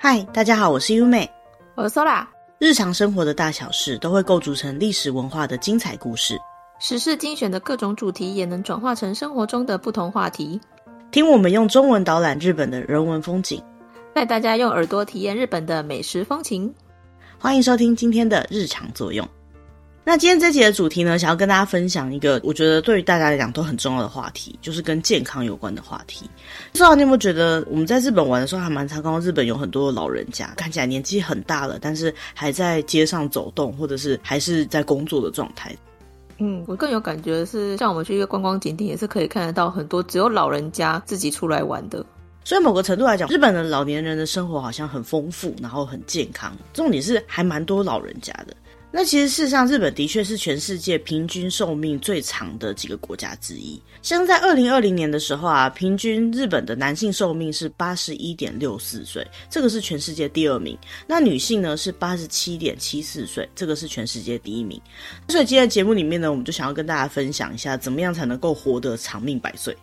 嗨，大家好，我是优美，我是 Sola。日常生活的大小事都会构筑成历史文化的精彩故事，时事精选的各种主题也能转化成生活中的不同话题。听我们用中文导览日本的人文风景，带大家用耳朵体验日本的美食风情。欢迎收听今天的日常作用。那今天这集的主题呢，想要跟大家分享一个我觉得对于大家来讲都很重要的话题，就是跟健康有关的话题。不知道你有没有觉得，我们在日本玩的时候还蛮常看到日本有很多老人家，看起来年纪很大了，但是还在街上走动，或者是还是在工作的状态。嗯，我更有感觉的是，像我们去一个观光景点，也是可以看得到很多只有老人家自己出来玩的。所以某个程度来讲，日本的老年人的生活好像很丰富，然后很健康。重点是还蛮多老人家的。那其实事实上，日本的确是全世界平均寿命最长的几个国家之一。像在二零二零年的时候啊，平均日本的男性寿命是八十一点六四岁，这个是全世界第二名。那女性呢是八十七点七四岁，这个是全世界第一名。所以今天节目里面呢，我们就想要跟大家分享一下，怎么样才能够活得长命百岁。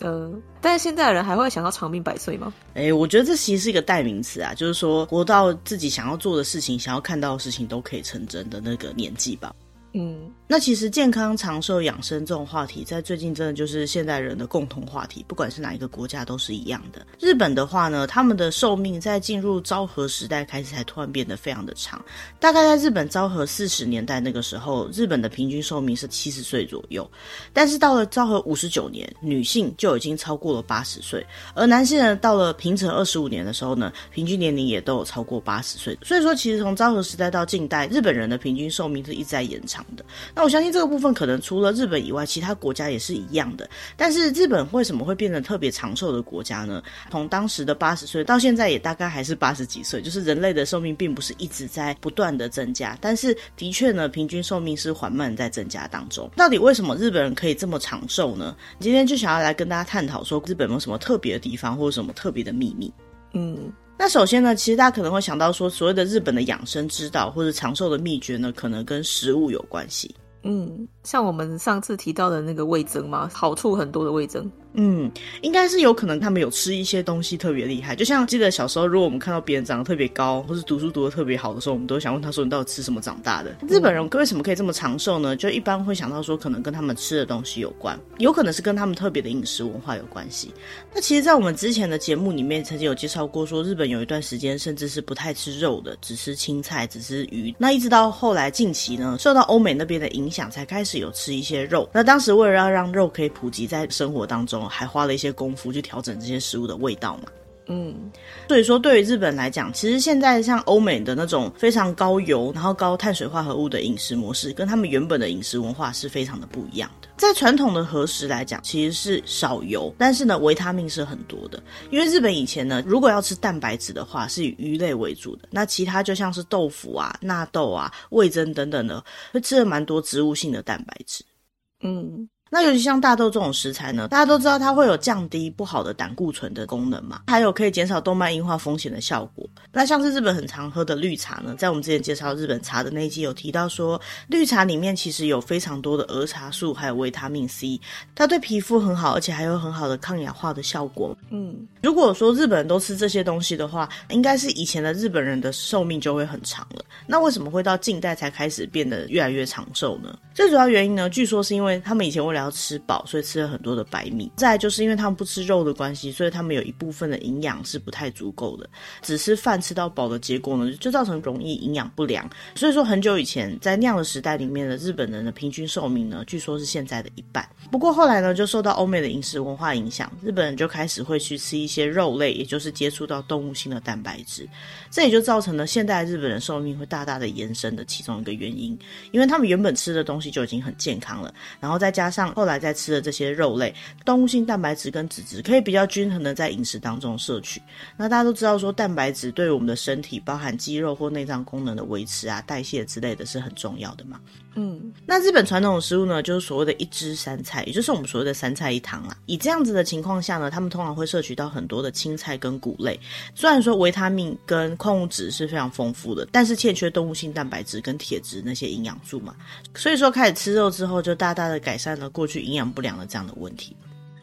呃，但是现在的人还会想要长命百岁吗？哎、欸，我觉得这其实是一个代名词啊，就是说活到自己想要做的事情、想要看到的事情都可以成真的那个年纪吧。嗯，那其实健康长寿养生这种话题，在最近真的就是现代人的共同话题，不管是哪一个国家都是一样的。日本的话呢，他们的寿命在进入昭和时代开始才突然变得非常的长。大概在日本昭和四十年代那个时候，日本的平均寿命是七十岁左右。但是到了昭和五十九年，女性就已经超过了八十岁，而男性呢，到了平成二十五年的时候呢，平均年龄也都有超过八十岁。所以说，其实从昭和时代到近代，日本人的平均寿命是一直在延长的。那我相信这个部分可能除了日本以外，其他国家也是一样的。但是日本为什么会变得特别长寿的国家呢？从当时的八十岁到现在也大概还是八十几岁，就是人类的寿命并不是一直在不断的增加，但是的确呢，平均寿命是缓慢在增加当中。到底为什么日本人可以这么长寿呢？今天就想要来跟大家探讨说，日本有什么特别的地方，或者什么特别的秘密？嗯。那首先呢，其实大家可能会想到说，所谓的日本的养生之道或者长寿的秘诀呢，可能跟食物有关系。嗯，像我们上次提到的那个味增嘛，好处很多的味增。嗯，应该是有可能他们有吃一些东西特别厉害，就像记得小时候，如果我们看到别人长得特别高，或是读书读得特别好的时候，我们都会想问他说：“你到底吃什么长大的？”日本人为什么可以这么长寿呢？就一般会想到说，可能跟他们吃的东西有关，有可能是跟他们特别的饮食文化有关系。那其实，在我们之前的节目里面，曾经有介绍过，说日本有一段时间甚至是不太吃肉的，只吃青菜，只吃鱼。那一直到后来近期呢，受到欧美那边的影响，才开始有吃一些肉。那当时为了要让肉可以普及在生活当中，还花了一些。功夫去调整这些食物的味道嘛，嗯，所以说对于日本来讲，其实现在像欧美的那种非常高油，然后高碳水化合物的饮食模式，跟他们原本的饮食文化是非常的不一样的。在传统的和食来讲，其实是少油，但是呢，维他命是很多的。因为日本以前呢，如果要吃蛋白质的话，是以鱼类为主的，那其他就像是豆腐啊、纳豆啊、味噌等等的，会吃了蛮多植物性的蛋白质，嗯。那尤其像大豆这种食材呢，大家都知道它会有降低不好的胆固醇的功能嘛，还有可以减少动脉硬化风险的效果。那像是日本很常喝的绿茶呢，在我们之前介绍日本茶的那一集有提到说，绿茶里面其实有非常多的儿茶素，还有维他命 C，它对皮肤很好，而且还有很好的抗氧化的效果。嗯，如果说日本人都吃这些东西的话，应该是以前的日本人的寿命就会很长了。那为什么会到近代才开始变得越来越长寿呢？最主要原因呢，据说是因为他们以前为了要吃饱，所以吃了很多的白米。再就是因为他们不吃肉的关系，所以他们有一部分的营养是不太足够的。只吃饭吃到饱的结果呢，就造成容易营养不良。所以说很久以前在那样的时代里面的日本人的平均寿命呢，据说是现在的一半。不过后来呢，就受到欧美的饮食文化影响，日本人就开始会去吃一些肉类，也就是接触到动物性的蛋白质。这也就造成了现代日本人寿命会大大的延伸的其中一个原因，因为他们原本吃的东西就已经很健康了，然后再加上后来在吃的这些肉类，动物性蛋白质跟脂质可以比较均衡的在饮食当中摄取。那大家都知道说，蛋白质对我们的身体，包含肌肉或内脏功能的维持啊、代谢之类的是很重要的嘛。嗯，那日本传统的食物呢，就是所谓的一汁三菜，也就是我们所谓的三菜一汤啦。以这样子的情况下呢，他们通常会摄取到很多的青菜跟谷类。虽然说维他命跟矿物质是非常丰富的，但是欠缺动物性蛋白质跟铁质那些营养素嘛。所以说开始吃肉之后，就大大的改善了过去营养不良的这样的问题。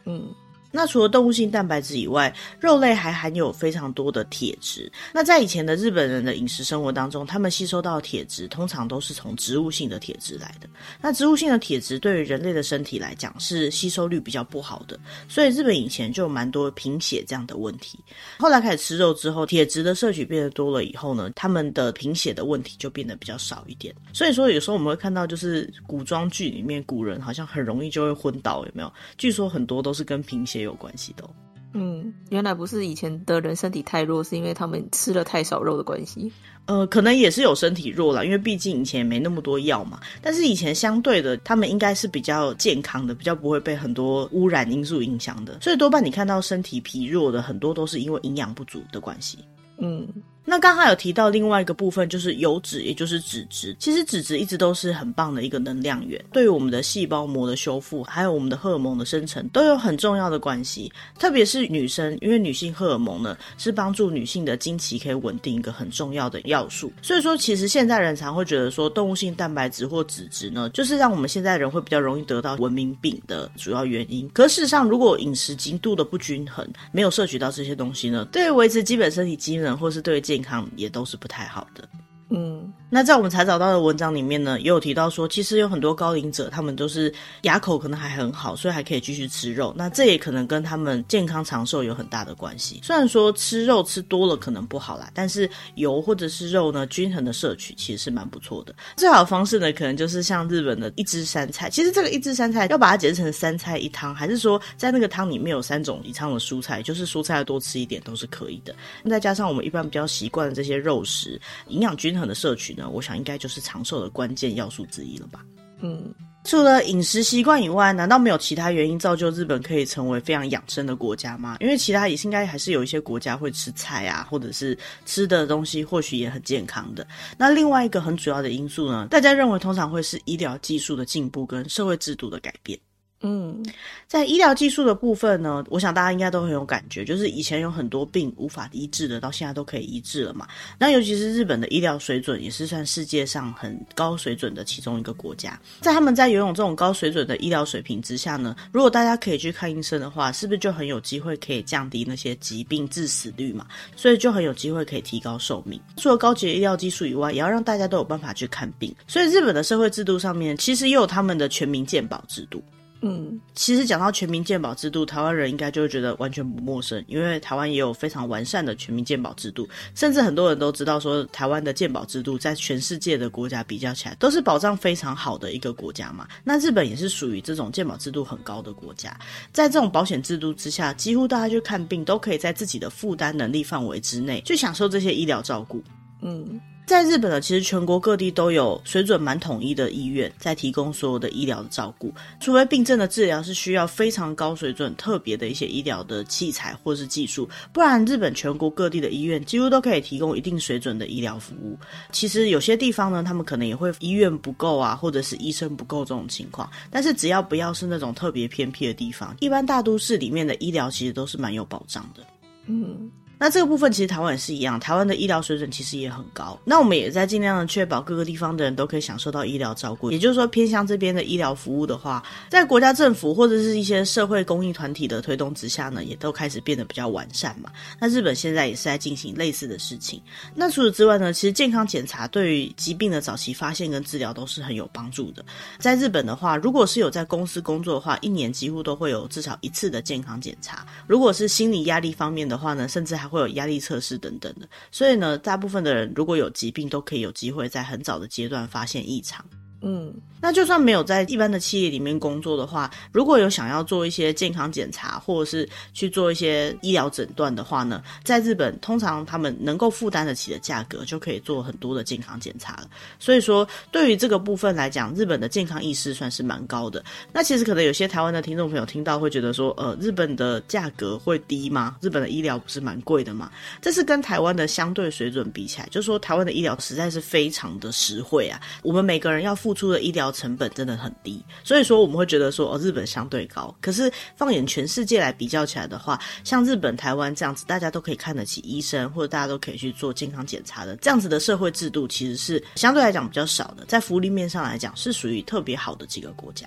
嗯。那除了动物性蛋白质以外，肉类还含有非常多的铁质。那在以前的日本人的饮食生活当中，他们吸收到铁质通常都是从植物性的铁质来的。那植物性的铁质对于人类的身体来讲是吸收率比较不好的，所以日本以前就蛮多贫血这样的问题。后来开始吃肉之后，铁质的摄取变得多了以后呢，他们的贫血的问题就变得比较少一点。所以说有时候我们会看到，就是古装剧里面古人好像很容易就会昏倒，有没有？据说很多都是跟贫血。也有关系的哦。嗯，原来不是以前的人身体太弱，是因为他们吃了太少肉的关系。呃，可能也是有身体弱了，因为毕竟以前也没那么多药嘛。但是以前相对的，他们应该是比较健康的，比较不会被很多污染因素影响的。所以多半你看到身体疲弱的，很多都是因为营养不足的关系。嗯。那刚刚有提到另外一个部分，就是油脂，也就是脂质。其实脂质一直都是很棒的一个能量源，对于我们的细胞膜的修复，还有我们的荷尔蒙的生成，都有很重要的关系。特别是女生，因为女性荷尔蒙呢，是帮助女性的经期可以稳定一个很重要的要素。所以说，其实现在人常会觉得说，动物性蛋白质或脂质呢，就是让我们现在人会比较容易得到文明病的主要原因。可事实上，如果饮食极度的不均衡，没有摄取到这些东西呢，对于维持基本身体机能，或是对于健康也都是不太好的。嗯，那在我们查找到的文章里面呢，也有提到说，其实有很多高龄者，他们都是牙口可能还很好，所以还可以继续吃肉。那这也可能跟他们健康长寿有很大的关系。虽然说吃肉吃多了可能不好啦，但是油或者是肉呢，均衡的摄取其实是蛮不错的。最好的方式呢，可能就是像日本的一汁三菜。其实这个一汁三菜要把它解释成三菜一汤，还是说在那个汤里面有三种以上的蔬菜，就是蔬菜要多吃一点都是可以的。再加上我们一般比较习惯的这些肉食，营养均衡的摄取呢，我想应该就是长寿的关键要素之一了吧。嗯，除了饮食习惯以外，难道没有其他原因造就日本可以成为非常养生的国家吗？因为其他也是应该还是有一些国家会吃菜啊，或者是吃的东西或许也很健康的。那另外一个很主要的因素呢，大家认为通常会是医疗技术的进步跟社会制度的改变。嗯，在医疗技术的部分呢，我想大家应该都很有感觉，就是以前有很多病无法医治的，到现在都可以医治了嘛。那尤其是日本的医疗水准，也是算世界上很高水准的其中一个国家。在他们在拥有这种高水准的医疗水平之下呢，如果大家可以去看医生的话，是不是就很有机会可以降低那些疾病致死率嘛？所以就很有机会可以提高寿命。除了高级的医疗技术以外，也要让大家都有办法去看病。所以日本的社会制度上面，其实也有他们的全民健保制度。嗯，其实讲到全民健保制度，台湾人应该就会觉得完全不陌生，因为台湾也有非常完善的全民健保制度，甚至很多人都知道说，台湾的健保制度在全世界的国家比较起来，都是保障非常好的一个国家嘛。那日本也是属于这种健保制度很高的国家，在这种保险制度之下，几乎大家去看病都可以在自己的负担能力范围之内去享受这些医疗照顾。嗯。在日本呢，其实全国各地都有水准蛮统一的医院，在提供所有的医疗的照顾。除非病症的治疗是需要非常高水准、特别的一些医疗的器材或是技术，不然日本全国各地的医院几乎都可以提供一定水准的医疗服务。其实有些地方呢，他们可能也会医院不够啊，或者是医生不够这种情况。但是只要不要是那种特别偏僻的地方，一般大都市里面的医疗其实都是蛮有保障的。嗯。那这个部分其实台湾也是一样，台湾的医疗水准其实也很高。那我们也在尽量的确保各个地方的人都可以享受到医疗照顾。也就是说，偏向这边的医疗服务的话，在国家政府或者是一些社会公益团体的推动之下呢，也都开始变得比较完善嘛。那日本现在也是在进行类似的事情。那除此之外呢，其实健康检查对于疾病的早期发现跟治疗都是很有帮助的。在日本的话，如果是有在公司工作的话，一年几乎都会有至少一次的健康检查。如果是心理压力方面的话呢，甚至还会有压力测试等等的，所以呢，大部分的人如果有疾病，都可以有机会在很早的阶段发现异常。嗯。那就算没有在一般的企业里面工作的话，如果有想要做一些健康检查，或者是去做一些医疗诊断的话呢，在日本通常他们能够负担得起的价格，就可以做很多的健康检查了。所以说，对于这个部分来讲，日本的健康意识算是蛮高的。那其实可能有些台湾的听众朋友听到会觉得说，呃，日本的价格会低吗？日本的医疗不是蛮贵的吗？这是跟台湾的相对水准比起来，就是说台湾的医疗实在是非常的实惠啊。我们每个人要付付出的医疗成本真的很低，所以说我们会觉得说哦，日本相对高。可是放眼全世界来比较起来的话，像日本、台湾这样子，大家都可以看得起医生，或者大家都可以去做健康检查的这样子的社会制度，其实是相对来讲比较少的。在福利面上来讲，是属于特别好的几个国家。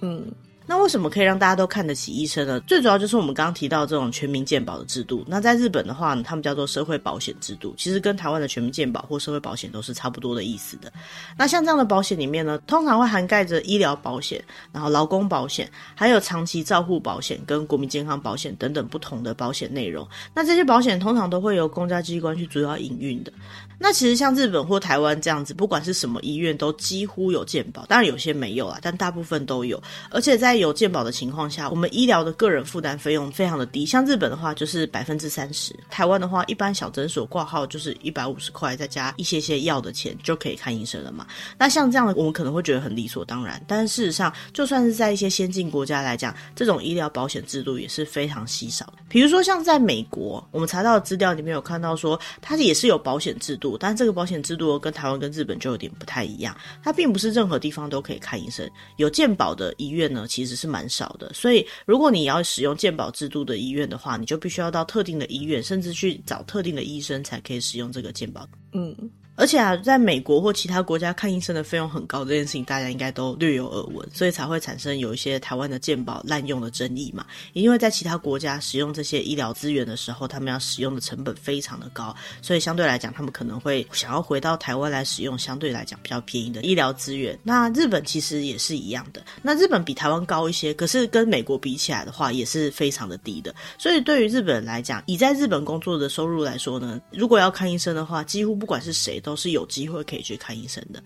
嗯。那为什么可以让大家都看得起医生呢？最主要就是我们刚刚提到这种全民健保的制度。那在日本的话呢，他们叫做社会保险制度，其实跟台湾的全民健保或社会保险都是差不多的意思的。那像这样的保险里面呢，通常会涵盖着医疗保险，然后劳工保险，还有长期照护保险跟国民健康保险等等不同的保险内容。那这些保险通常都会由公家机关去主要营运的。那其实像日本或台湾这样子，不管是什么医院，都几乎有健保，当然有些没有啦，但大部分都有。而且在有健保的情况下，我们医疗的个人负担费用非常的低。像日本的话，就是百分之三十；台湾的话，一般小诊所挂号就是一百五十块，再加一些些药的钱就可以看医生了嘛。那像这样的，我们可能会觉得很理所当然，但事实上，就算是在一些先进国家来讲，这种医疗保险制度也是非常稀少的。比如说像在美国，我们查到的资料里面有看到说，它也是有保险制度。但这个保险制度跟台湾跟日本就有点不太一样，它并不是任何地方都可以看医生。有健保的医院呢，其实是蛮少的。所以如果你要使用健保制度的医院的话，你就必须要到特定的医院，甚至去找特定的医生才可以使用这个健保。嗯。而且啊，在美国或其他国家看医生的费用很高，这件事情大家应该都略有耳闻，所以才会产生有一些台湾的健保滥用的争议嘛。因为在其他国家使用这些医疗资源的时候，他们要使用的成本非常的高，所以相对来讲，他们可能会想要回到台湾来使用相对来讲比较便宜的医疗资源。那日本其实也是一样的，那日本比台湾高一些，可是跟美国比起来的话，也是非常的低的。所以对于日本人来讲，以在日本工作的收入来说呢，如果要看医生的话，几乎不管是谁都。都是有机会可以去看医生的。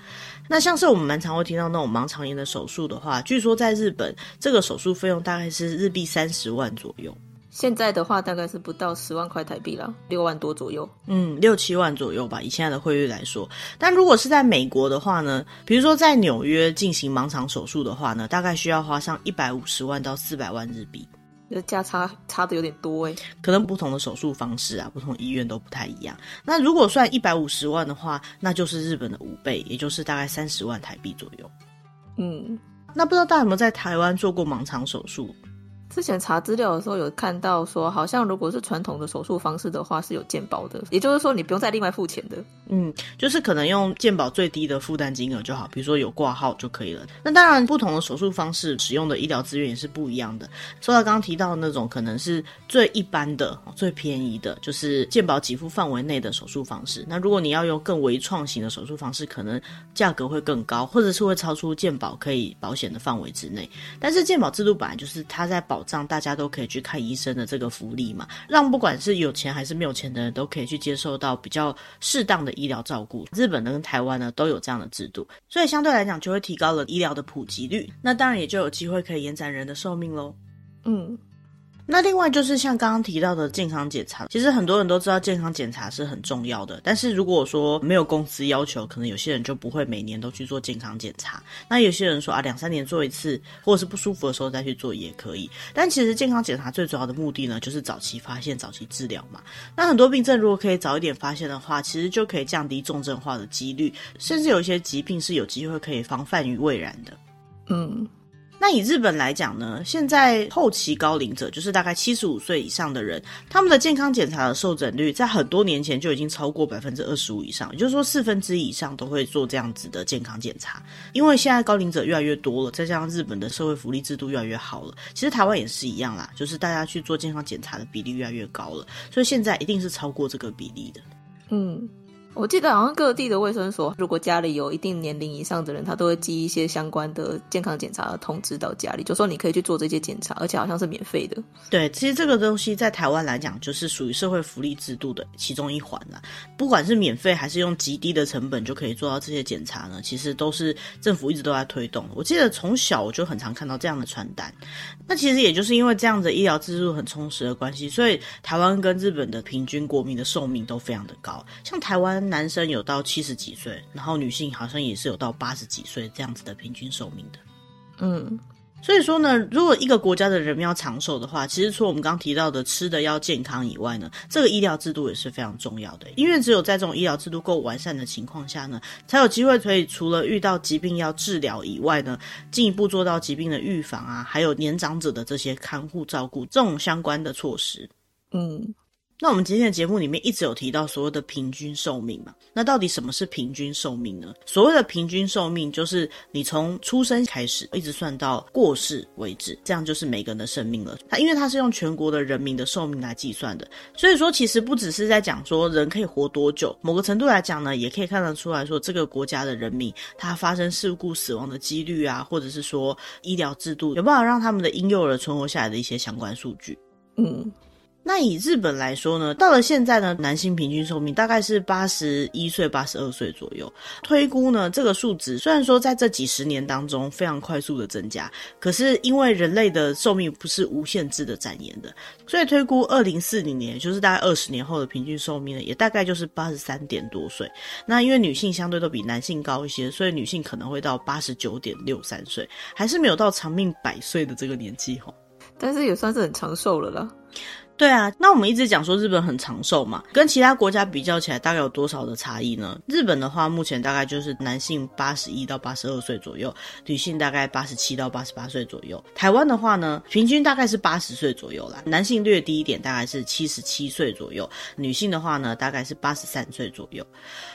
那像是我们蛮常会听到那种盲肠炎的手术的话，据说在日本这个手术费用大概是日币三十万左右。现在的话大概是不到十万块台币了，六万多左右。嗯，六七万左右吧，以现在的汇率来说。但如果是在美国的话呢，比如说在纽约进行盲肠手术的话呢，大概需要花上一百五十万到四百万日币。这价差差的有点多诶，可能不同的手术方式啊，不同医院都不太一样。那如果算一百五十万的话，那就是日本的五倍，也就是大概三十万台币左右。嗯，那不知道大家有没有在台湾做过盲肠手术？之前查资料的时候有看到说，好像如果是传统的手术方式的话是有健保的，也就是说你不用再另外付钱的。嗯，就是可能用健保最低的负担金额就好，比如说有挂号就可以了。那当然，不同的手术方式使用的医疗资源也是不一样的。说到刚刚提到的那种，可能是最一般的、最便宜的，就是健保给付范围内的手术方式。那如果你要用更微创型的手术方式，可能价格会更高，或者是会超出健保可以保险的范围之内。但是健保制度本来就是它在保。障大家都可以去看医生的这个福利嘛，让不管是有钱还是没有钱的人都可以去接受到比较适当的医疗照顾。日本呢跟台湾呢都有这样的制度，所以相对来讲就会提高了医疗的普及率，那当然也就有机会可以延展人的寿命喽。嗯。那另外就是像刚刚提到的健康检查，其实很多人都知道健康检查是很重要的。但是如果说没有公司要求，可能有些人就不会每年都去做健康检查。那有些人说啊，两三年做一次，或者是不舒服的时候再去做也可以。但其实健康检查最主要的目的呢，就是早期发现、早期治疗嘛。那很多病症如果可以早一点发现的话，其实就可以降低重症化的几率，甚至有一些疾病是有机会可以防范于未然的。嗯。那以日本来讲呢，现在后期高龄者，就是大概七十五岁以上的人，他们的健康检查的受诊率，在很多年前就已经超过百分之二十五以上，也就是说四分之一以上都会做这样子的健康检查。因为现在高龄者越来越多了，再加上日本的社会福利制度越来越好了，其实台湾也是一样啦，就是大家去做健康检查的比例越来越高了，所以现在一定是超过这个比例的。嗯。我记得好像各地的卫生所，如果家里有一定年龄以上的人，他都会寄一些相关的健康检查的通知到家里，就说你可以去做这些检查，而且好像是免费的。对，其实这个东西在台湾来讲，就是属于社会福利制度的其中一环啦。不管是免费还是用极低的成本就可以做到这些检查呢，其实都是政府一直都在推动。我记得从小我就很常看到这样的传单。那其实也就是因为这样的医疗制度很充实的关系，所以台湾跟日本的平均国民的寿命都非常的高，像台湾。男生有到七十几岁，然后女性好像也是有到八十几岁这样子的平均寿命的。嗯，所以说呢，如果一个国家的人民要长寿的话，其实除了我们刚刚提到的吃的要健康以外呢，这个医疗制度也是非常重要的。因为只有在这种医疗制度够完善的情况下呢，才有机会可以除了遇到疾病要治疗以外呢，进一步做到疾病的预防啊，还有年长者的这些看护照顾这种相关的措施。嗯。那我们今天的节目里面一直有提到所谓的平均寿命嘛？那到底什么是平均寿命呢？所谓的平均寿命就是你从出生开始一直算到过世为止，这样就是每个人的生命了。它因为它是用全国的人民的寿命来计算的，所以说其实不只是在讲说人可以活多久，某个程度来讲呢，也可以看得出来说这个国家的人民他发生事故死亡的几率啊，或者是说医疗制度有办法让他们的婴幼儿存活下来的一些相关数据。嗯。那以日本来说呢，到了现在呢，男性平均寿命大概是八十一岁、八十二岁左右。推估呢，这个数值虽然说在这几十年当中非常快速的增加，可是因为人类的寿命不是无限制的展延的，所以推估二零四零年，就是大概二十年后的平均寿命呢，也大概就是八十三点多岁。那因为女性相对都比男性高一些，所以女性可能会到八十九点六三岁，还是没有到长命百岁的这个年纪齁。但是也算是很长寿了啦。对啊，那我们一直讲说日本很长寿嘛，跟其他国家比较起来，大概有多少的差异呢？日本的话，目前大概就是男性八十一到八十二岁左右，女性大概八十七到八十八岁左右。台湾的话呢，平均大概是八十岁左右啦，男性略低一点，大概是七十七岁左右，女性的话呢，大概是八十三岁左右。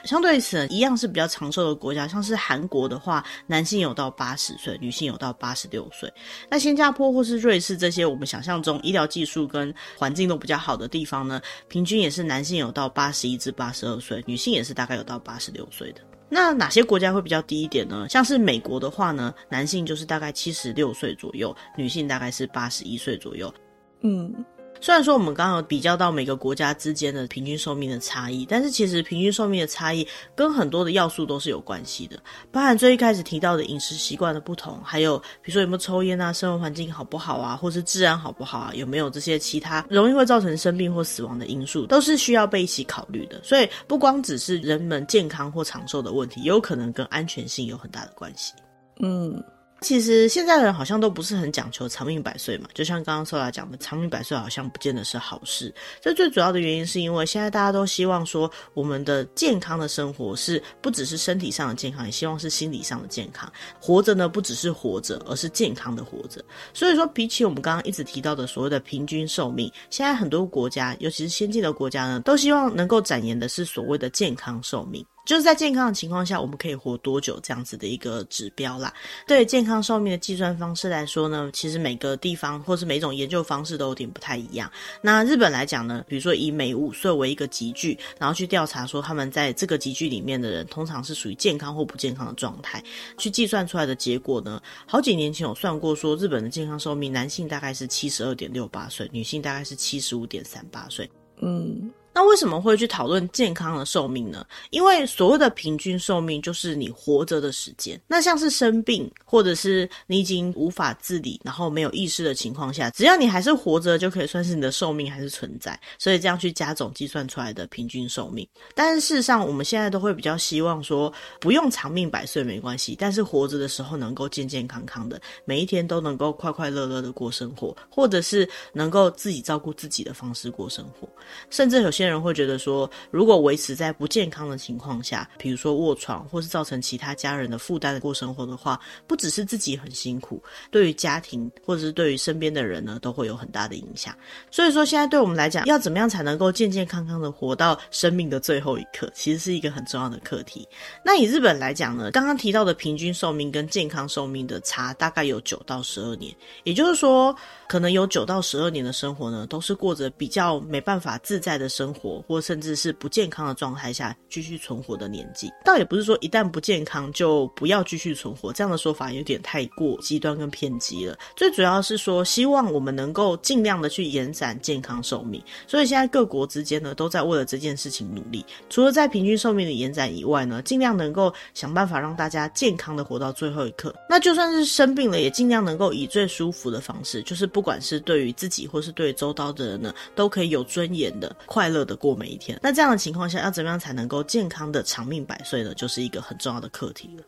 相对此，一样是比较长寿的国家，像是韩国的话，男性有到八十岁，女性有到八十六岁。那新加坡或是瑞士这些，我们想象中医疗技术跟环环境都比较好的地方呢，平均也是男性有到八十一至八十二岁，女性也是大概有到八十六岁的。那哪些国家会比较低一点呢？像是美国的话呢，男性就是大概七十六岁左右，女性大概是八十一岁左右。嗯。虽然说我们刚刚比较到每个国家之间的平均寿命的差异，但是其实平均寿命的差异跟很多的要素都是有关系的，包含最一开始提到的饮食习惯的不同，还有比如说有没有抽烟啊，生活环境好不好啊，或是治安好不好啊，有没有这些其他容易会造成生病或死亡的因素，都是需要被一起考虑的。所以不光只是人们健康或长寿的问题，也有可能跟安全性有很大的关系。嗯。其实现在的人好像都不是很讲求长命百岁嘛，就像刚刚 Sola 讲的，长命百岁好像不见得是好事。这最主要的原因是因为现在大家都希望说，我们的健康的生活是不只是身体上的健康，也希望是心理上的健康。活着呢，不只是活着，而是健康的活着。所以说，比起我们刚刚一直提到的所谓的平均寿命，现在很多国家，尤其是先进的国家呢，都希望能够展延的是所谓的健康寿命。就是在健康的情况下，我们可以活多久这样子的一个指标啦。对健康寿命的计算方式来说呢，其实每个地方或是每种研究方式都有点不太一样。那日本来讲呢，比如说以每五岁为一个集聚，然后去调查说他们在这个集聚里面的人，通常是属于健康或不健康的状态，去计算出来的结果呢，好几年前有算过说，日本的健康寿命，男性大概是七十二点六八岁，女性大概是七十五点三八岁。嗯。那为什么会去讨论健康的寿命呢？因为所谓的平均寿命就是你活着的时间。那像是生病，或者是你已经无法自理，然后没有意识的情况下，只要你还是活着，就可以算是你的寿命还是存在。所以这样去加总计算出来的平均寿命。但是事实上，我们现在都会比较希望说，不用长命百岁没关系，但是活着的时候能够健健康康的，每一天都能够快快乐乐的过生活，或者是能够自己照顾自己的方式过生活，甚至有些人。会觉得说，如果维持在不健康的情况下，比如说卧床，或是造成其他家人的负担的过生活的话，不只是自己很辛苦，对于家庭或者是对于身边的人呢，都会有很大的影响。所以说，现在对我们来讲，要怎么样才能够健健康康的活到生命的最后一刻，其实是一个很重要的课题。那以日本来讲呢，刚刚提到的平均寿命跟健康寿命的差大概有九到十二年，也就是说，可能有九到十二年的生活呢，都是过着比较没办法自在的生活，或甚至是不健康的状态下继续存活的年纪。倒也不是说一旦不健康就不要继续存活，这样的说法有点太过极端跟偏激了。最主要是说，希望我们能够尽量的去延展健康寿命。所以现在各国之间呢，都在为了这件事情努力。除了在平均寿命的延展以外呢，尽量能够想办法让大家健康的活到最后一刻。那就算是生病了，也尽量能够以最舒服的方式，就是不。管是对于自己或是对周遭的人呢，都可以有尊严的、快乐的过每一天。那这样的情况下，要怎么样才能够健康的长命百岁呢？就是一个很重要的课题了。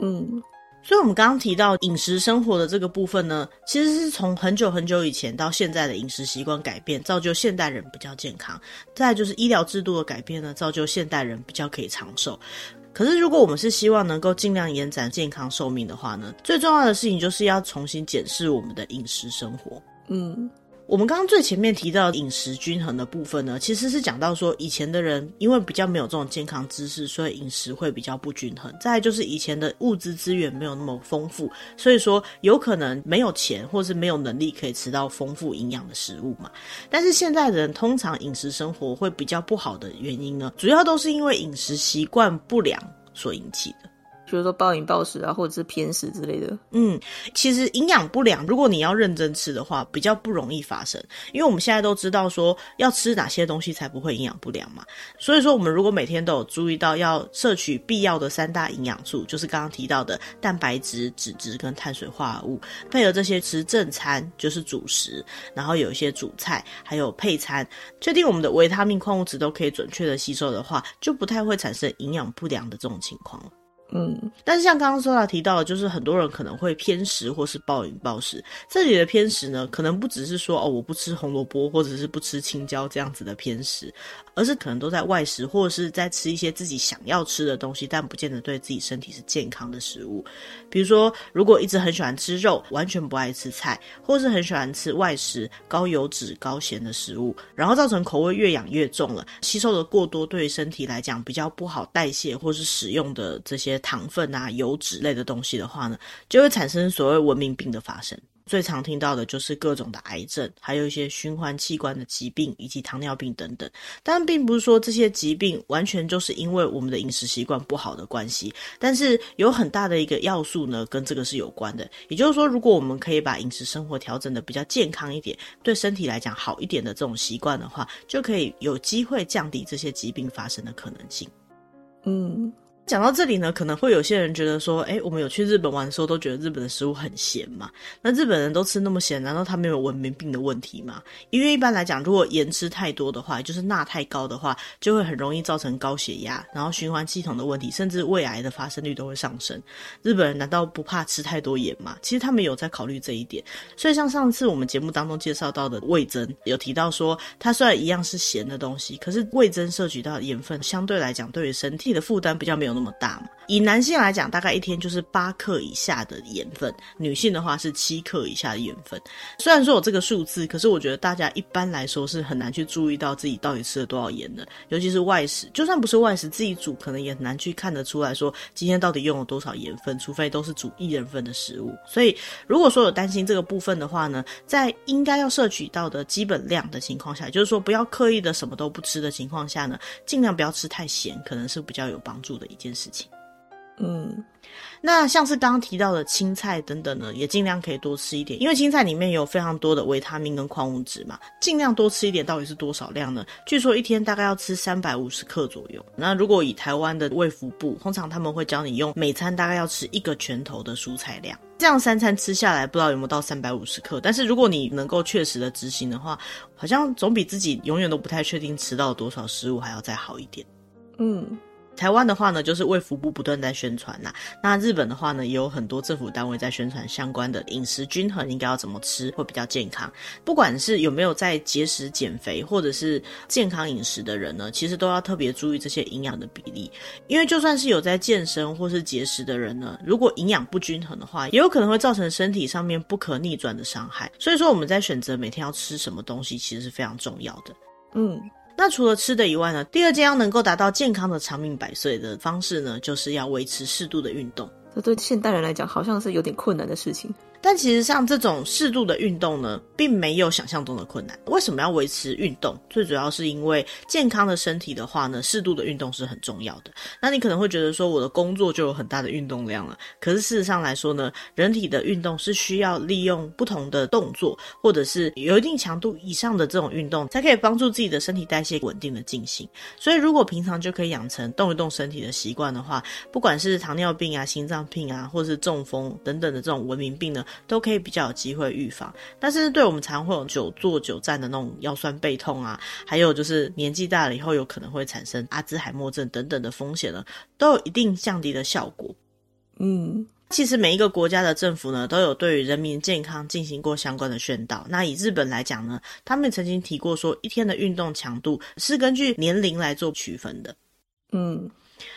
嗯，所以我们刚刚提到饮食生活的这个部分呢，其实是从很久很久以前到现在的饮食习惯改变，造就现代人比较健康。再来就是医疗制度的改变呢，造就现代人比较可以长寿。可是，如果我们是希望能够尽量延展健康寿命的话呢，最重要的事情就是要重新检视我们的饮食生活。嗯，我们刚刚最前面提到饮食均衡的部分呢，其实是讲到说以前的人因为比较没有这种健康知识，所以饮食会比较不均衡。再就是以前的物资资源没有那么丰富，所以说有可能没有钱或是没有能力可以吃到丰富营养的食物嘛。但是现在的人通常饮食生活会比较不好的原因呢，主要都是因为饮食习惯不良所引起的。比如说暴饮暴食啊，或者是偏食之类的。嗯，其实营养不良，如果你要认真吃的话，比较不容易发生。因为我们现在都知道说要吃哪些东西才不会营养不良嘛。所以说，我们如果每天都有注意到要摄取必要的三大营养素，就是刚刚提到的蛋白质、脂质跟碳水化合物，配合这些吃正餐，就是主食，然后有一些主菜，还有配餐，确定我们的维他命、矿物质都可以准确的吸收的话，就不太会产生营养不良的这种情况了。嗯，但是像刚刚说到提到的，就是很多人可能会偏食或是暴饮暴食。这里的偏食呢，可能不只是说哦，我不吃红萝卜或者是不吃青椒这样子的偏食，而是可能都在外食或者是在吃一些自己想要吃的东西，但不见得对自己身体是健康的食物。比如说，如果一直很喜欢吃肉，完全不爱吃菜，或是很喜欢吃外食、高油脂、高咸的食物，然后造成口味越养越重了，吸收的过多，对身体来讲比较不好代谢或是使用的这些。糖分啊、油脂类的东西的话呢，就会产生所谓文明病的发生。最常听到的就是各种的癌症，还有一些循环器官的疾病，以及糖尿病等等。当然，并不是说这些疾病完全就是因为我们的饮食习惯不好的关系，但是有很大的一个要素呢，跟这个是有关的。也就是说，如果我们可以把饮食生活调整得比较健康一点，对身体来讲好一点的这种习惯的话，就可以有机会降低这些疾病发生的可能性。嗯。讲到这里呢，可能会有些人觉得说，哎，我们有去日本玩的时候，都觉得日本的食物很咸嘛。那日本人都吃那么咸，难道他没有文明病的问题吗？因为一般来讲，如果盐吃太多的话，就是钠太高的话，就会很容易造成高血压，然后循环系统的问题，甚至胃癌的发生率都会上升。日本人难道不怕吃太多盐吗？其实他们有在考虑这一点。所以像上次我们节目当中介绍到的味噌，有提到说，它虽然一样是咸的东西，可是味噌摄取到盐分相对来讲，对于身体的负担比较没有那么大嘛。以男性来讲，大概一天就是八克以下的盐分；女性的话是七克以下的盐分。虽然说有这个数字，可是我觉得大家一般来说是很难去注意到自己到底吃了多少盐的。尤其是外食，就算不是外食，自己煮可能也很难去看得出来说今天到底用了多少盐分，除非都是煮一人份的食物。所以，如果说有担心这个部分的话呢，在应该要摄取到的基本量的情况下，就是说不要刻意的什么都不吃的情况下呢，尽量不要吃太咸，可能是比较有帮助的一件事情。嗯，那像是刚刚提到的青菜等等呢，也尽量可以多吃一点，因为青菜里面有非常多的维他命跟矿物质嘛，尽量多吃一点。到底是多少量呢？据说一天大概要吃三百五十克左右。那如果以台湾的卫福部，通常他们会教你用每餐大概要吃一个拳头的蔬菜量，这样三餐吃下来，不知道有没有到三百五十克。但是如果你能够确实的执行的话，好像总比自己永远都不太确定吃到多少食物还要再好一点。嗯。台湾的话呢，就是卫福部不断在宣传呐。那日本的话呢，也有很多政府单位在宣传相关的饮食均衡应该要怎么吃会比较健康。不管是有没有在节食减肥，或者是健康饮食的人呢，其实都要特别注意这些营养的比例。因为就算是有在健身或是节食的人呢，如果营养不均衡的话，也有可能会造成身体上面不可逆转的伤害。所以说我们在选择每天要吃什么东西，其实是非常重要的。嗯。那除了吃的以外呢，第二件要能够达到健康的长命百岁的方式呢，就是要维持适度的运动。这对现代人来讲，好像是有点困难的事情。但其实像这种适度的运动呢，并没有想象中的困难。为什么要维持运动？最主要是因为健康的身体的话呢，适度的运动是很重要的。那你可能会觉得说，我的工作就有很大的运动量了。可是事实上来说呢，人体的运动是需要利用不同的动作，或者是有一定强度以上的这种运动，才可以帮助自己的身体代谢稳定的进行。所以如果平常就可以养成动一动身体的习惯的话，不管是糖尿病啊、心脏病啊，或是中风等等的这种文明病呢，都可以比较有机会预防，但是对我们常会有久坐久站的那种腰酸背痛啊，还有就是年纪大了以后有可能会产生阿兹海默症等等的风险呢，都有一定降低的效果。嗯，其实每一个国家的政府呢，都有对于人民健康进行过相关的宣导。那以日本来讲呢，他们曾经提过说，一天的运动强度是根据年龄来做区分的。嗯。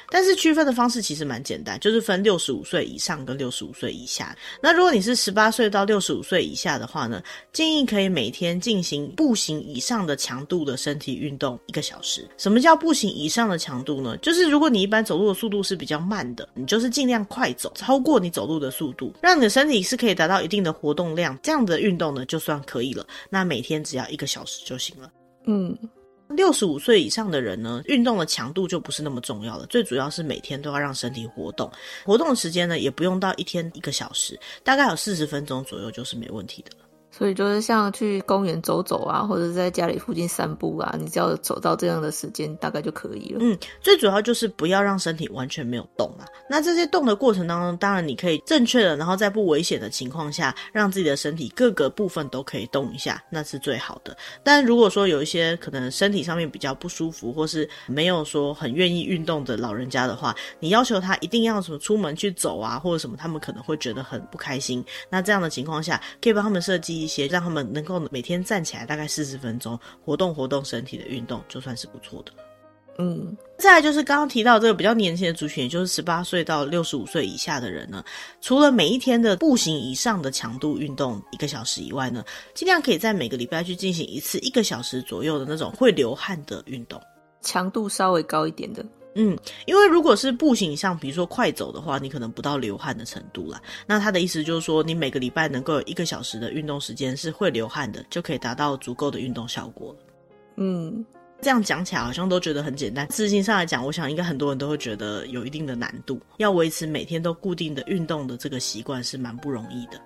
但是区分的方式其实蛮简单，就是分六十五岁以上跟六十五岁以下。那如果你是十八岁到六十五岁以下的话呢，建议可以每天进行步行以上的强度的身体运动一个小时。什么叫步行以上的强度呢？就是如果你一般走路的速度是比较慢的，你就是尽量快走，超过你走路的速度，让你的身体是可以达到一定的活动量，这样的运动呢就算可以了。那每天只要一个小时就行了。嗯。六十五岁以上的人呢，运动的强度就不是那么重要了，最主要是每天都要让身体活动，活动的时间呢也不用到一天一个小时，大概有四十分钟左右就是没问题的了。所以就是像去公园走走啊，或者在家里附近散步啊，你只要走到这样的时间，大概就可以了。嗯，最主要就是不要让身体完全没有动啊。那这些动的过程当中，当然你可以正确的，然后在不危险的情况下，让自己的身体各个部分都可以动一下，那是最好的。但如果说有一些可能身体上面比较不舒服，或是没有说很愿意运动的老人家的话，你要求他一定要什么出门去走啊，或者什么，他们可能会觉得很不开心。那这样的情况下，可以帮他们设计一些让他们能够每天站起来大概四十分钟，活动活动身体的运动，就算是不错的。嗯，再来就是刚刚提到这个比较年轻的族群，也就是十八岁到六十五岁以下的人呢，除了每一天的步行以上的强度运动一个小时以外呢，尽量可以在每个礼拜去进行一次一个小时左右的那种会流汗的运动，强度稍微高一点的。嗯，因为如果是步行像，比如说快走的话，你可能不到流汗的程度啦。那他的意思就是说，你每个礼拜能够有一个小时的运动时间是会流汗的，就可以达到足够的运动效果。嗯，这样讲起来好像都觉得很简单，事情上来讲，我想应该很多人都会觉得有一定的难度。要维持每天都固定的运动的这个习惯是蛮不容易的。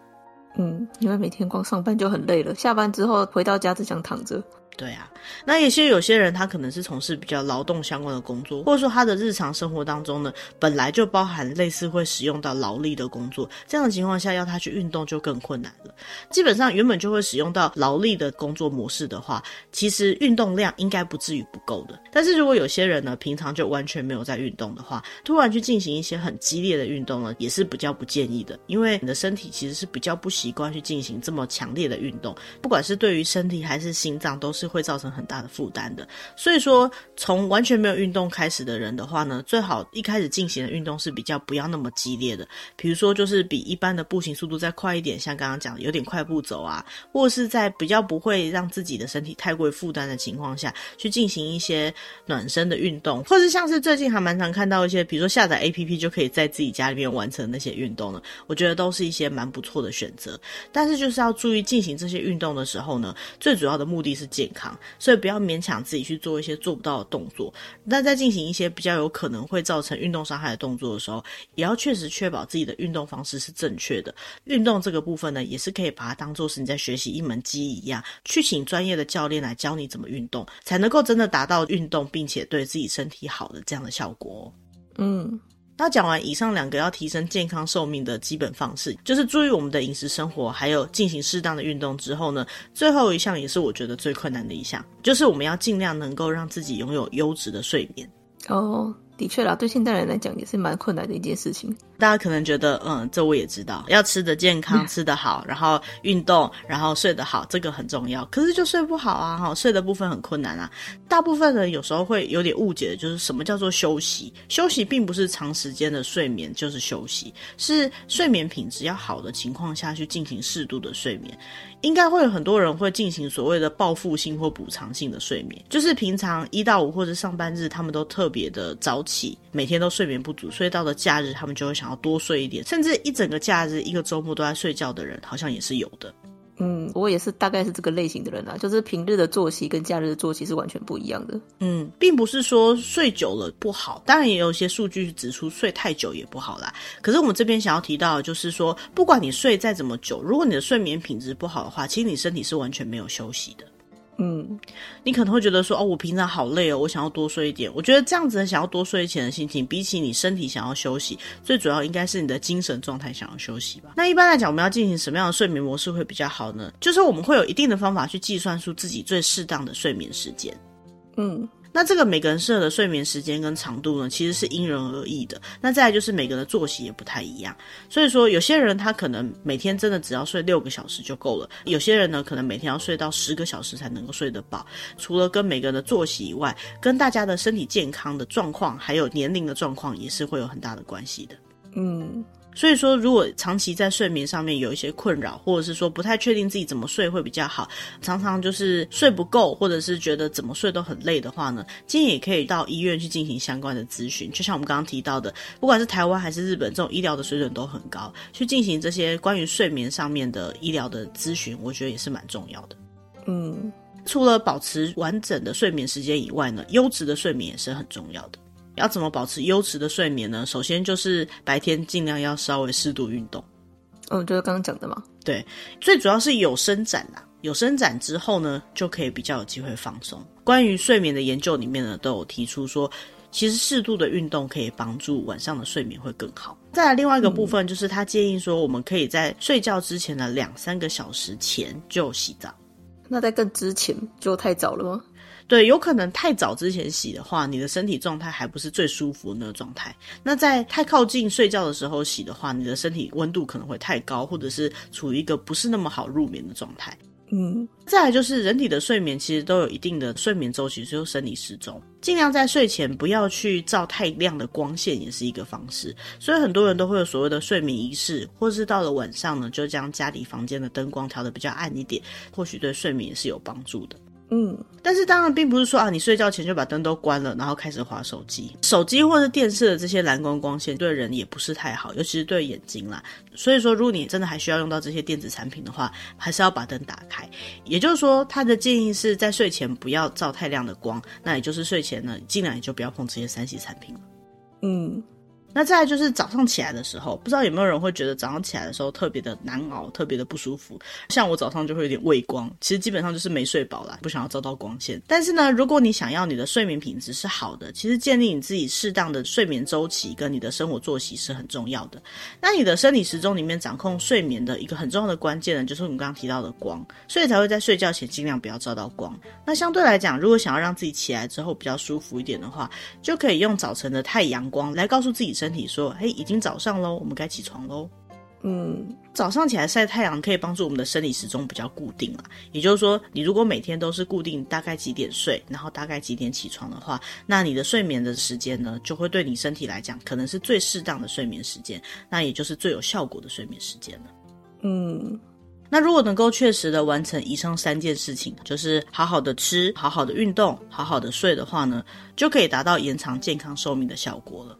嗯，因为每天光上班就很累了，下班之后回到家只想躺着。对啊，那有些有些人他可能是从事比较劳动相关的工作，或者说他的日常生活当中呢，本来就包含类似会使用到劳力的工作，这样的情况下要他去运动就更困难了。基本上原本就会使用到劳力的工作模式的话，其实运动量应该不至于不够的。但是如果有些人呢，平常就完全没有在运动的话，突然去进行一些很激烈的运动呢，也是比较不建议的，因为你的身体其实是比较不习惯去进行这么强烈的运动，不管是对于身体还是心脏都是。是会造成很大的负担的，所以说从完全没有运动开始的人的话呢，最好一开始进行的运动是比较不要那么激烈的，比如说就是比一般的步行速度再快一点，像刚刚讲的有点快步走啊，或是在比较不会让自己的身体太过于负担的情况下去进行一些暖身的运动，或是像是最近还蛮常看到一些，比如说下载 APP 就可以在自己家里面完成那些运动呢，我觉得都是一些蛮不错的选择。但是就是要注意进行这些运动的时候呢，最主要的目的是健康。所以不要勉强自己去做一些做不到的动作。那在进行一些比较有可能会造成运动伤害的动作的时候，也要确实确保自己的运动方式是正确的。运动这个部分呢，也是可以把它当做是你在学习一门技艺一样，去请专业的教练来教你怎么运动，才能够真的达到运动并且对自己身体好的这样的效果。嗯。那讲完以上两个要提升健康寿命的基本方式，就是注意我们的饮食生活，还有进行适当的运动之后呢，最后一项也是我觉得最困难的一项，就是我们要尽量能够让自己拥有优质的睡眠。哦。的确啦，对现代人来讲也是蛮困难的一件事情。大家可能觉得，嗯，这我也知道，要吃得健康，吃得好，然后运动，然后睡得好，这个很重要。可是就睡不好啊，哈，睡的部分很困难啊。大部分人有时候会有点误解的，就是什么叫做休息？休息并不是长时间的睡眠就是休息，是睡眠品质要好的情况下去进行适度的睡眠。应该会有很多人会进行所谓的报复性或补偿性的睡眠，就是平常一到五或者上班日，他们都特别的早起，每天都睡眠不足，所以到了假日，他们就会想要多睡一点，甚至一整个假日、一个周末都在睡觉的人，好像也是有的。嗯，我也是，大概是这个类型的人啦，就是平日的作息跟假日的作息是完全不一样的。嗯，并不是说睡久了不好，当然也有一些数据指出睡太久也不好啦。可是我们这边想要提到就是说，不管你睡再怎么久，如果你的睡眠品质不好的话，其实你身体是完全没有休息的。嗯，你可能会觉得说，哦，我平常好累哦，我想要多睡一点。我觉得这样子的想要多睡一点的心情，比起你身体想要休息，最主要应该是你的精神状态想要休息吧。那一般来讲，我们要进行什么样的睡眠模式会比较好呢？就是我们会有一定的方法去计算出自己最适当的睡眠时间。嗯。那这个每个人适合的睡眠时间跟长度呢，其实是因人而异的。那再来就是每个人的作息也不太一样，所以说有些人他可能每天真的只要睡六个小时就够了，有些人呢可能每天要睡到十个小时才能够睡得饱。除了跟每个人的作息以外，跟大家的身体健康的状况还有年龄的状况也是会有很大的关系的。嗯。所以说，如果长期在睡眠上面有一些困扰，或者是说不太确定自己怎么睡会比较好，常常就是睡不够，或者是觉得怎么睡都很累的话呢，建议也可以到医院去进行相关的咨询。就像我们刚刚提到的，不管是台湾还是日本，这种医疗的水准都很高，去进行这些关于睡眠上面的医疗的咨询，我觉得也是蛮重要的。嗯，除了保持完整的睡眠时间以外呢，优质的睡眠也是很重要的。要怎么保持优质的睡眠呢？首先就是白天尽量要稍微适度运动。嗯，就是刚刚讲的嘛。对，最主要是有伸展啦。有伸展之后呢，就可以比较有机会放松。关于睡眠的研究里面呢，都有提出说，其实适度的运动可以帮助晚上的睡眠会更好。再来另外一个部分，就是他建议说，我们可以在睡觉之前的两三个小时前就洗澡。那在更之前就太早了吗？对，有可能太早之前洗的话，你的身体状态还不是最舒服的那个状态。那在太靠近睡觉的时候洗的话，你的身体温度可能会太高，或者是处于一个不是那么好入眠的状态。嗯，再来就是人体的睡眠其实都有一定的睡眠周期，就是生理时钟。尽量在睡前不要去照太亮的光线，也是一个方式。所以很多人都会有所谓的睡眠仪式，或是到了晚上呢，就将家里房间的灯光调的比较暗一点，或许对睡眠也是有帮助的。嗯，但是当然并不是说啊，你睡觉前就把灯都关了，然后开始划手机。手机或者电视的这些蓝光光线对人也不是太好，尤其是对眼睛啦。所以说，如果你真的还需要用到这些电子产品的话，还是要把灯打开。也就是说，他的建议是在睡前不要照太亮的光，那也就是睡前呢，尽量也就不要碰这些三 C 产品了。嗯。那再就是早上起来的时候，不知道有没有人会觉得早上起来的时候特别的难熬，特别的不舒服。像我早上就会有点畏光，其实基本上就是没睡饱啦，不想要照到光线。但是呢，如果你想要你的睡眠品质是好的，其实建立你自己适当的睡眠周期跟你的生活作息是很重要的。那你的生理时钟里面掌控睡眠的一个很重要的关键呢，就是我们刚刚提到的光，所以才会在睡觉前尽量不要照到光。那相对来讲，如果想要让自己起来之后比较舒服一点的话，就可以用早晨的太阳光来告诉自己身体说：“嘿，已经早上喽，我们该起床喽。”嗯，早上起来晒太阳可以帮助我们的生理时钟比较固定啊。也就是说，你如果每天都是固定大概几点睡，然后大概几点起床的话，那你的睡眠的时间呢，就会对你身体来讲，可能是最适当的睡眠时间，那也就是最有效果的睡眠时间了。嗯。那如果能够确实的完成以上三件事情，就是好好的吃、好好的运动、好好的睡的话呢，就可以达到延长健康寿命的效果了。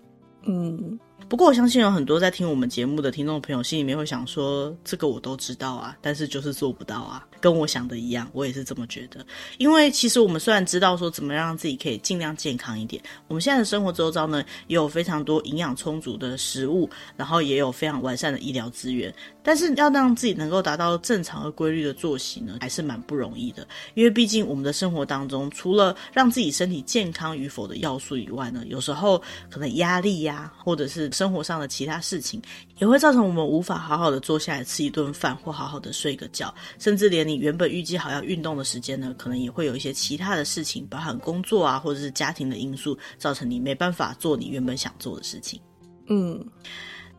嗯。不过我相信有很多在听我们节目的听众朋友心里面会想说，这个我都知道啊，但是就是做不到啊，跟我想的一样，我也是这么觉得。因为其实我们虽然知道说怎么让自己可以尽量健康一点，我们现在的生活周遭呢也有非常多营养充足的食物，然后也有非常完善的医疗资源，但是要让自己能够达到正常而规律的作息呢，还是蛮不容易的。因为毕竟我们的生活当中，除了让自己身体健康与否的要素以外呢，有时候可能压力呀，或者是生活上的其他事情，也会造成我们无法好好的坐下来吃一顿饭，或好好的睡个觉，甚至连你原本预计好要运动的时间呢，可能也会有一些其他的事情，包含工作啊，或者是家庭的因素，造成你没办法做你原本想做的事情。嗯。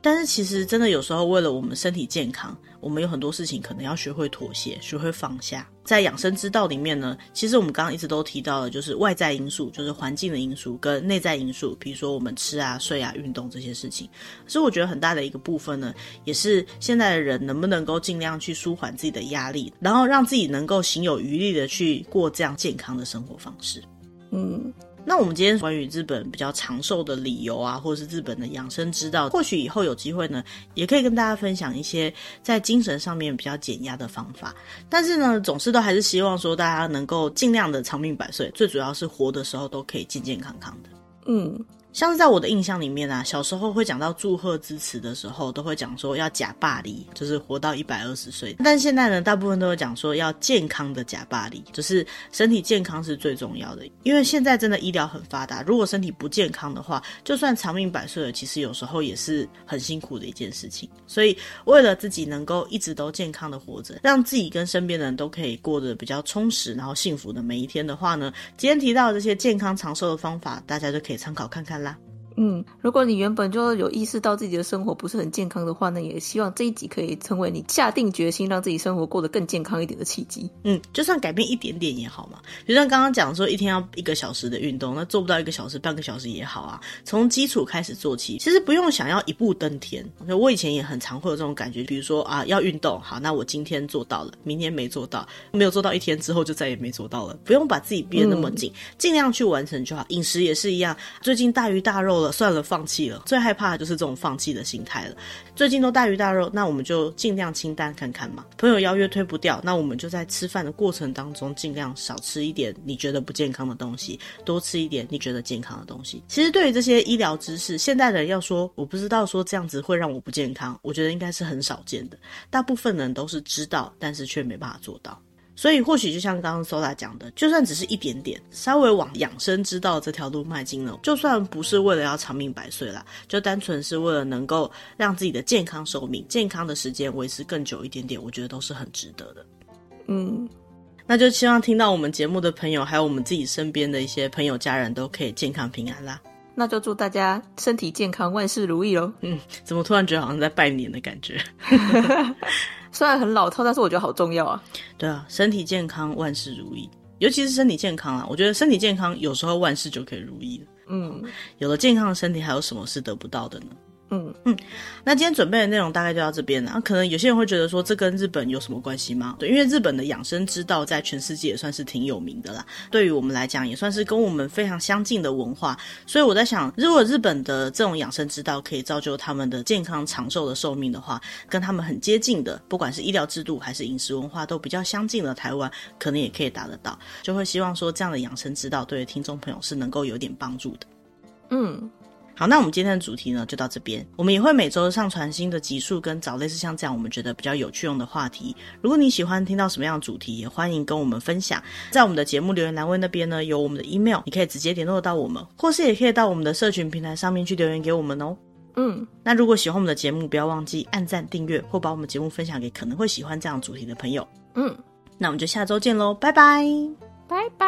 但是其实真的有时候，为了我们身体健康，我们有很多事情可能要学会妥协，学会放下。在养生之道里面呢，其实我们刚刚一直都提到的，就是外在因素，就是环境的因素跟内在因素，比如说我们吃啊、睡啊、运动这些事情。所以我觉得很大的一个部分呢，也是现在的人能不能够尽量去舒缓自己的压力，然后让自己能够行有余力的去过这样健康的生活方式。嗯。那我们今天关于日本比较长寿的理由啊，或者是日本的养生之道，或许以后有机会呢，也可以跟大家分享一些在精神上面比较减压的方法。但是呢，总是都还是希望说大家能够尽量的长命百岁，最主要是活的时候都可以健健康康的。嗯。像是在我的印象里面啊，小时候会讲到祝贺之词的时候，都会讲说要呷百二，就是活到一百二十岁。但现在呢，大部分都会讲说要健康的呷百二，就是身体健康是最重要的。因为现在真的医疗很发达，如果身体不健康的话，就算长命百岁了，其实有时候也是很辛苦的一件事情。所以，为了自己能够一直都健康的活着，让自己跟身边的人都可以过得比较充实，然后幸福的每一天的话呢，今天提到这些健康长寿的方法，大家就可以参考看看。嗯，如果你原本就有意识到自己的生活不是很健康的话，那也希望这一集可以成为你下定决心让自己生活过得更健康一点的契机。嗯，就算改变一点点也好嘛。就像刚刚讲说，一天要一个小时的运动，那做不到一个小时、半个小时也好啊。从基础开始做起，其实不用想要一步登天。我以前也很常会有这种感觉，比如说啊，要运动，好，那我今天做到了，明天没做到，没有做到一天之后就再也没做到了。不用把自己逼得那么紧，尽、嗯、量去完成就好。饮食也是一样，最近大鱼大肉算了，放弃了。最害怕的就是这种放弃的心态了。最近都大鱼大肉，那我们就尽量清淡看看嘛。朋友邀约推不掉，那我们就在吃饭的过程当中尽量少吃一点你觉得不健康的东西，多吃一点你觉得健康的东西。其实对于这些医疗知识，现代人要说我不知道说这样子会让我不健康，我觉得应该是很少见的。大部分人都是知道，但是却没办法做到。所以，或许就像刚刚 Sola 讲的，就算只是一点点，稍微往养生之道这条路迈进了，就算不是为了要长命百岁啦，就单纯是为了能够让自己的健康寿命、健康的时间维持更久一点点，我觉得都是很值得的。嗯，那就希望听到我们节目的朋友，还有我们自己身边的一些朋友、家人都可以健康平安啦。那就祝大家身体健康，万事如意喽。嗯，怎么突然觉得好像在拜年的感觉？虽然很老套，但是我觉得好重要啊！对啊，身体健康，万事如意，尤其是身体健康啊！我觉得身体健康有时候万事就可以如意了。嗯，有了健康的身体，还有什么是得不到的呢？嗯嗯，那今天准备的内容大概就到这边了。啊，可能有些人会觉得说，这跟日本有什么关系吗？对，因为日本的养生之道在全世界也算是挺有名的啦。对于我们来讲，也算是跟我们非常相近的文化。所以我在想，如果日本的这种养生之道可以造就他们的健康长寿的寿命的话，跟他们很接近的，不管是医疗制度还是饮食文化都比较相近的台湾，可能也可以达得到。就会希望说，这样的养生之道对听众朋友是能够有点帮助的。嗯。好，那我们今天的主题呢，就到这边。我们也会每周上传新的集数，跟找类似像这样我们觉得比较有趣用的话题。如果你喜欢听到什么样的主题，也欢迎跟我们分享。在我们的节目留言栏位那边呢，有我们的 email，你可以直接联络到我们，或是也可以到我们的社群平台上面去留言给我们哦。嗯，那如果喜欢我们的节目，不要忘记按赞、订阅，或把我们节目分享给可能会喜欢这样主题的朋友。嗯，那我们就下周见喽，拜拜，拜拜。